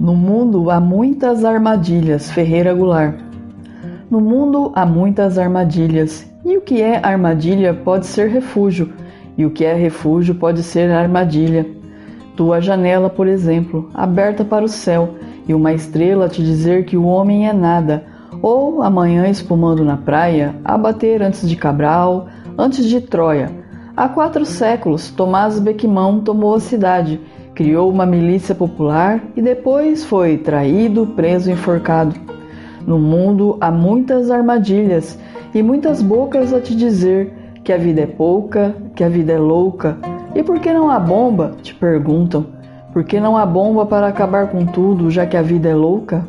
No mundo há muitas armadilhas, Ferreira Goulart. No mundo há muitas armadilhas, e o que é armadilha pode ser refúgio, e o que é refúgio pode ser armadilha. Tua janela, por exemplo, aberta para o céu, e uma estrela te dizer que o homem é nada, ou amanhã espumando na praia, a bater antes de Cabral, antes de Troia. Há quatro séculos, Tomás Bequimão tomou a cidade criou uma milícia popular e depois foi traído, preso e enforcado. No mundo há muitas armadilhas e muitas bocas a te dizer que a vida é pouca, que a vida é louca. E por que não há bomba? Te perguntam. Por que não há bomba para acabar com tudo, já que a vida é louca?